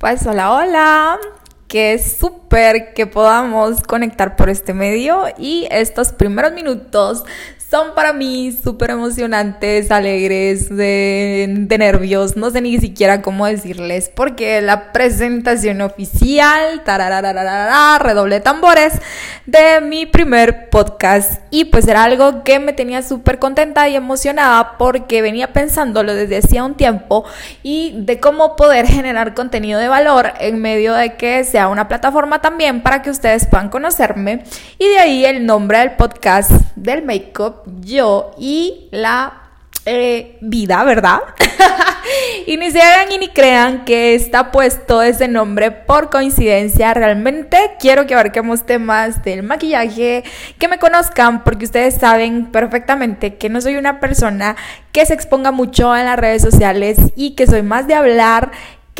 Pues hola, hola. Que súper que podamos conectar por este medio y estos primeros minutos son para mí súper emocionantes, alegres, de, nervios, no sé ni siquiera cómo decirles, porque la presentación oficial, redoble tambores, de mi primer podcast. Y pues era algo que me tenía súper contenta y emocionada porque venía pensándolo desde hacía un tiempo y de cómo poder generar contenido de valor en medio de que sea una plataforma también para que ustedes puedan conocerme. Y de ahí el nombre del podcast del Makeup yo y la eh, vida, ¿verdad? y ni se hagan y ni crean que está puesto ese nombre por coincidencia. Realmente quiero que abarquemos temas del maquillaje, que me conozcan, porque ustedes saben perfectamente que no soy una persona que se exponga mucho en las redes sociales y que soy más de hablar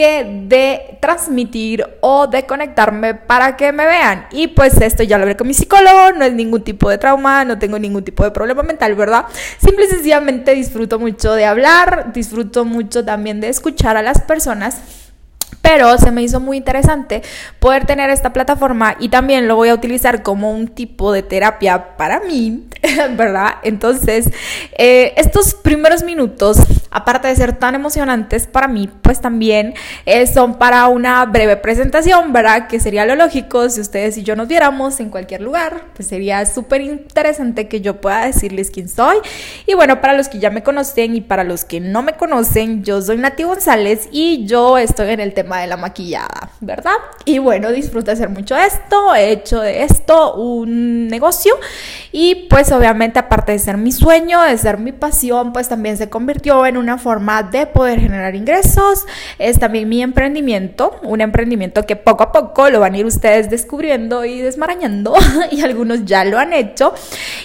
de transmitir o de conectarme para que me vean. Y pues esto ya lo hablé con mi psicólogo, no es ningún tipo de trauma, no tengo ningún tipo de problema mental, ¿verdad? Simple y sencillamente disfruto mucho de hablar, disfruto mucho también de escuchar a las personas pero se me hizo muy interesante poder tener esta plataforma y también lo voy a utilizar como un tipo de terapia para mí, ¿verdad? Entonces, eh, estos primeros minutos, aparte de ser tan emocionantes para mí, pues también eh, son para una breve presentación, ¿verdad? Que sería lo lógico si ustedes y yo nos viéramos en cualquier lugar, pues sería súper interesante que yo pueda decirles quién soy. Y bueno, para los que ya me conocen y para los que no me conocen, yo soy Nati González y yo estoy en el tema de la maquillada, ¿verdad? Y bueno, disfruto hacer mucho esto, he hecho de esto un negocio y pues obviamente aparte de ser mi sueño, de ser mi pasión, pues también se convirtió en una forma de poder generar ingresos, es también mi emprendimiento, un emprendimiento que poco a poco lo van a ir ustedes descubriendo y desmarañando y algunos ya lo han hecho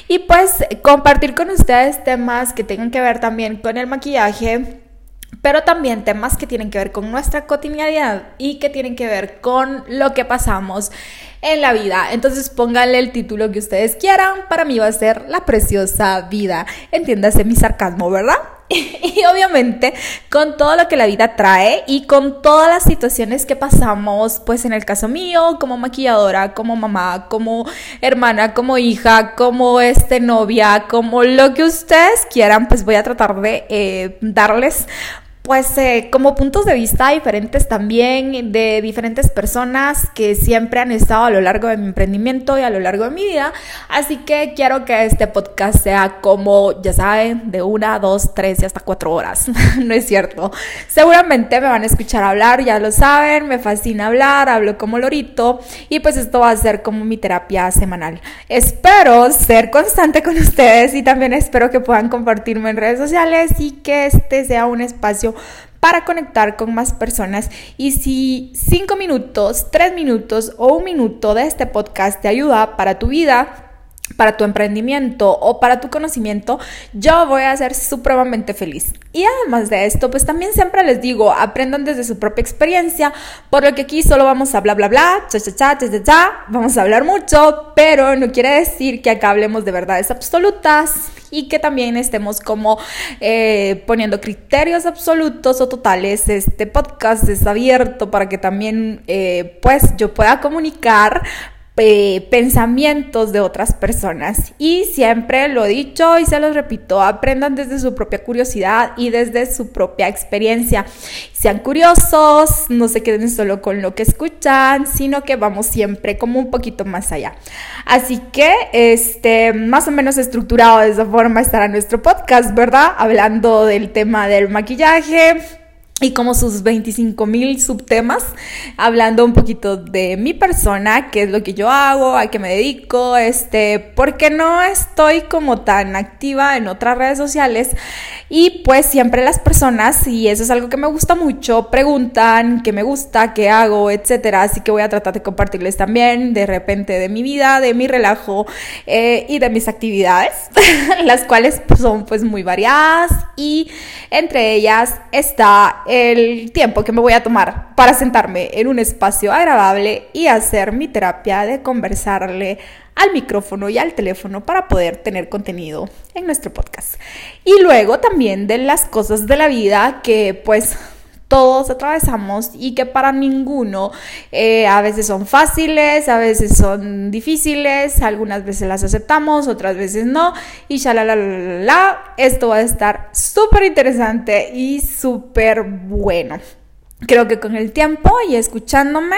y pues compartir con ustedes temas que tengan que ver también con el maquillaje pero también temas que tienen que ver con nuestra cotidianidad y que tienen que ver con lo que pasamos en la vida. Entonces pónganle el título que ustedes quieran, para mí va a ser La preciosa vida. Entiéndase mi sarcasmo, ¿verdad? y obviamente con todo lo que la vida trae y con todas las situaciones que pasamos, pues en el caso mío, como maquilladora, como mamá, como hermana, como hija, como este novia, como lo que ustedes quieran, pues voy a tratar de eh, darles pues eh, como puntos de vista diferentes también de diferentes personas que siempre han estado a lo largo de mi emprendimiento y a lo largo de mi vida. Así que quiero que este podcast sea como, ya saben, de una, dos, tres y hasta cuatro horas. no es cierto. Seguramente me van a escuchar hablar, ya lo saben, me fascina hablar, hablo como lorito y pues esto va a ser como mi terapia semanal. Espero ser constante con ustedes y también espero que puedan compartirme en redes sociales y que este sea un espacio para conectar con más personas. Y si cinco minutos, tres minutos o un minuto de este podcast te ayuda para tu vida, para tu emprendimiento o para tu conocimiento, yo voy a ser supremamente feliz. Y además de esto, pues también siempre les digo, aprendan desde su propia experiencia, por lo que aquí solo vamos a bla bla bla, cha cha cha, cha cha cha, vamos a hablar mucho, pero no quiere decir que acá hablemos de verdades absolutas y que también estemos como eh, poniendo criterios absolutos o totales. Este podcast es abierto para que también eh, pues yo pueda comunicar pensamientos de otras personas. Y siempre lo he dicho y se los repito, aprendan desde su propia curiosidad y desde su propia experiencia. Sean curiosos, no se queden solo con lo que escuchan, sino que vamos siempre como un poquito más allá. Así que, este, más o menos estructurado de esa forma estará nuestro podcast, ¿verdad? Hablando del tema del maquillaje y como sus 25 mil subtemas, hablando un poquito de mi persona, qué es lo que yo hago, a qué me dedico, este, porque no estoy como tan activa en otras redes sociales. Y pues siempre las personas, y eso es algo que me gusta mucho, preguntan qué me gusta, qué hago, etcétera, así que voy a tratar de compartirles también de repente de mi vida, de mi relajo eh, y de mis actividades, las cuales son pues muy variadas. Y entre ellas está el tiempo que me voy a tomar para sentarme en un espacio agradable y hacer mi terapia de conversarle al micrófono y al teléfono para poder tener contenido en nuestro podcast. Y luego también de las cosas de la vida que pues todos atravesamos y que para ninguno eh, a veces son fáciles, a veces son difíciles, algunas veces las aceptamos, otras veces no y ya la la la la, esto va a estar súper interesante y súper bueno. Creo que con el tiempo y escuchándome,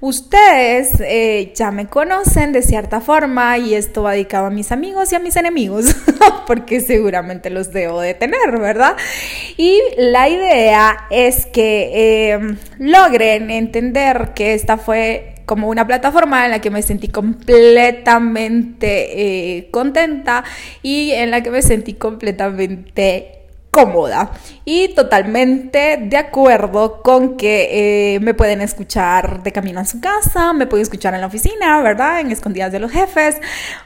ustedes eh, ya me conocen de cierta forma y esto va dedicado a mis amigos y a mis enemigos, porque seguramente los debo de tener, ¿verdad? Y la idea es que em, logren entender que esta fue como una plataforma en la que me sentí completamente eh, contenta y en la que me sentí completamente cómoda y totalmente de acuerdo con que eh, me pueden escuchar de camino a su casa, me pueden escuchar en la oficina, ¿verdad? En escondidas de los jefes,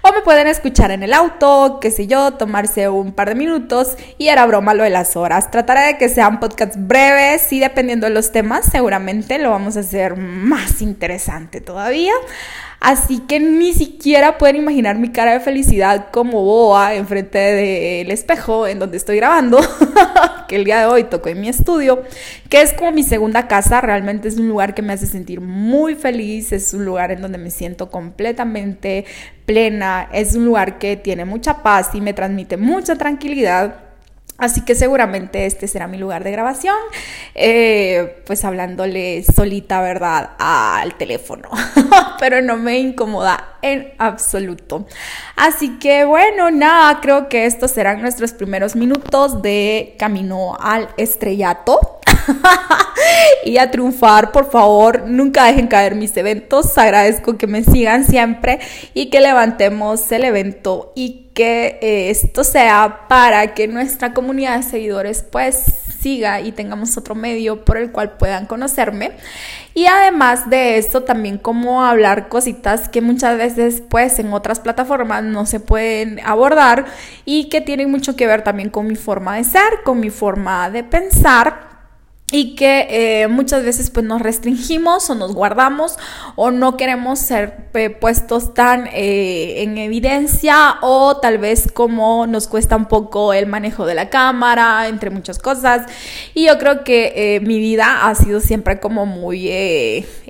o me pueden escuchar en el auto, qué sé yo, tomarse un par de minutos y era broma lo de las horas. Trataré de que sean podcasts breves y dependiendo de los temas, seguramente lo vamos a hacer más interesante todavía. Así que ni siquiera pueden imaginar mi cara de felicidad como boa enfrente del espejo en donde estoy grabando, que el día de hoy toco en mi estudio, que es como mi segunda casa, realmente es un lugar que me hace sentir muy feliz, es un lugar en donde me siento completamente plena, es un lugar que tiene mucha paz y me transmite mucha tranquilidad. Así que seguramente este será mi lugar de grabación, eh, pues hablándole solita, ¿verdad?, al teléfono, pero no me incomoda en absoluto. Así que bueno, nada, creo que estos serán nuestros primeros minutos de camino al estrellato. y a triunfar, por favor, nunca dejen caer mis eventos. Agradezco que me sigan siempre y que levantemos el evento y que eh, esto sea para que nuestra comunidad de seguidores pues siga y tengamos otro medio por el cual puedan conocerme. Y además de esto, también como hablar cositas que muchas veces pues en otras plataformas no se pueden abordar y que tienen mucho que ver también con mi forma de ser, con mi forma de pensar y que eh, muchas veces pues nos restringimos o nos guardamos o no queremos ser eh, puestos tan eh, en evidencia o tal vez como nos cuesta un poco el manejo de la cámara entre muchas cosas. Y yo creo que mi vida ha sido siempre como muy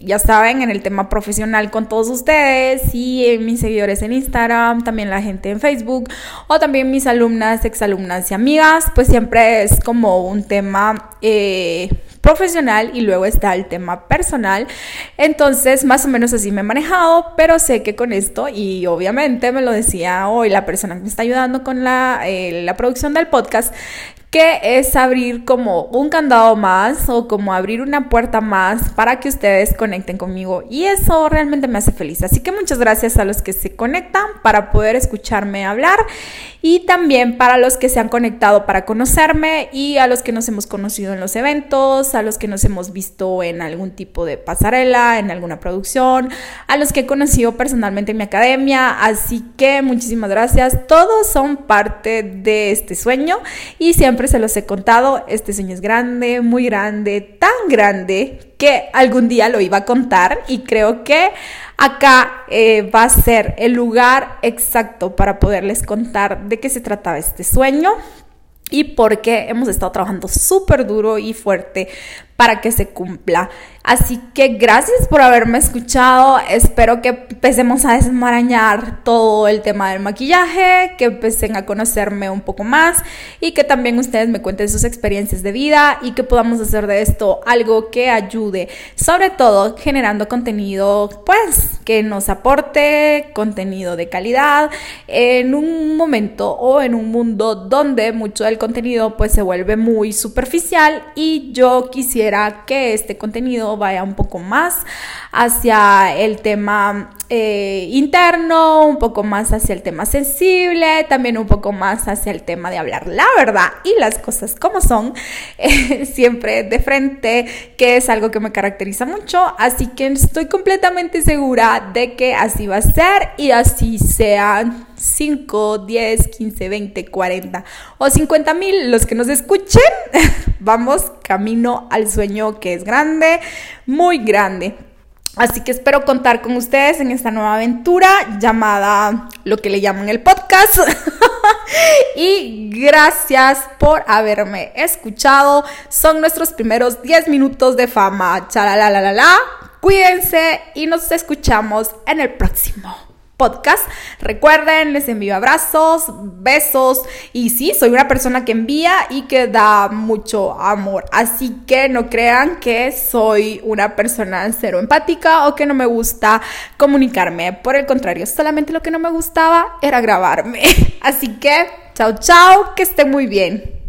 ya saben en el tema profesional con todos ustedes y mis seguidores en Instagram también la gente en Facebook o también mis alumnas exalumnas y amigas pues siempre es como un tema profesional y luego está el tema personal. Entonces, más o menos así me he manejado, pero sé que con esto, y obviamente me lo decía hoy la persona que me está ayudando con la, eh, la producción del podcast, que es abrir como un candado más o como abrir una puerta más para que ustedes conecten conmigo y eso realmente me hace feliz. Así que muchas gracias a los que se conectan para poder escucharme hablar y también para los que se han conectado para conocerme y a los que nos hemos conocido en los eventos, a los que nos hemos visto en algún tipo de pasarela, en alguna producción, a los que he conocido personalmente en mi academia. Así que muchísimas gracias. Todos son parte de este sueño y siempre se los he contado, este sueño es grande, muy grande, tan grande que algún día lo iba a contar y creo que acá eh, va a ser el lugar exacto para poderles contar de qué se trataba este sueño y por qué hemos estado trabajando súper duro y fuerte para que se cumpla. Así que gracias por haberme escuchado. Espero que empecemos a desmarañar todo el tema del maquillaje, que empecen a conocerme un poco más y que también ustedes me cuenten sus experiencias de vida y que podamos hacer de esto algo que ayude, sobre todo generando contenido, pues, que nos aporte contenido de calidad en un momento o en un mundo donde mucho del contenido pues se vuelve muy superficial y yo quisiera que este contenido vaya un poco más hacia el tema eh, interno, un poco más hacia el tema sensible, también un poco más hacia el tema de hablar la verdad y las cosas como son, eh, siempre de frente, que es algo que me caracteriza mucho, así que estoy completamente segura de que así va a ser y así sean 5, 10, 15, 20, 40 o 50 mil los que nos escuchen, vamos camino al sueño que es grande, muy grande. Así que espero contar con ustedes en esta nueva aventura llamada lo que le llaman el podcast. y gracias por haberme escuchado. Son nuestros primeros 10 minutos de fama. la Cuídense y nos escuchamos en el próximo podcast. Recuerden, les envío abrazos, besos y sí, soy una persona que envía y que da mucho amor. Así que no crean que soy una persona cero empática o que no me gusta comunicarme. Por el contrario, solamente lo que no me gustaba era grabarme. Así que, chao, chao, que esté muy bien.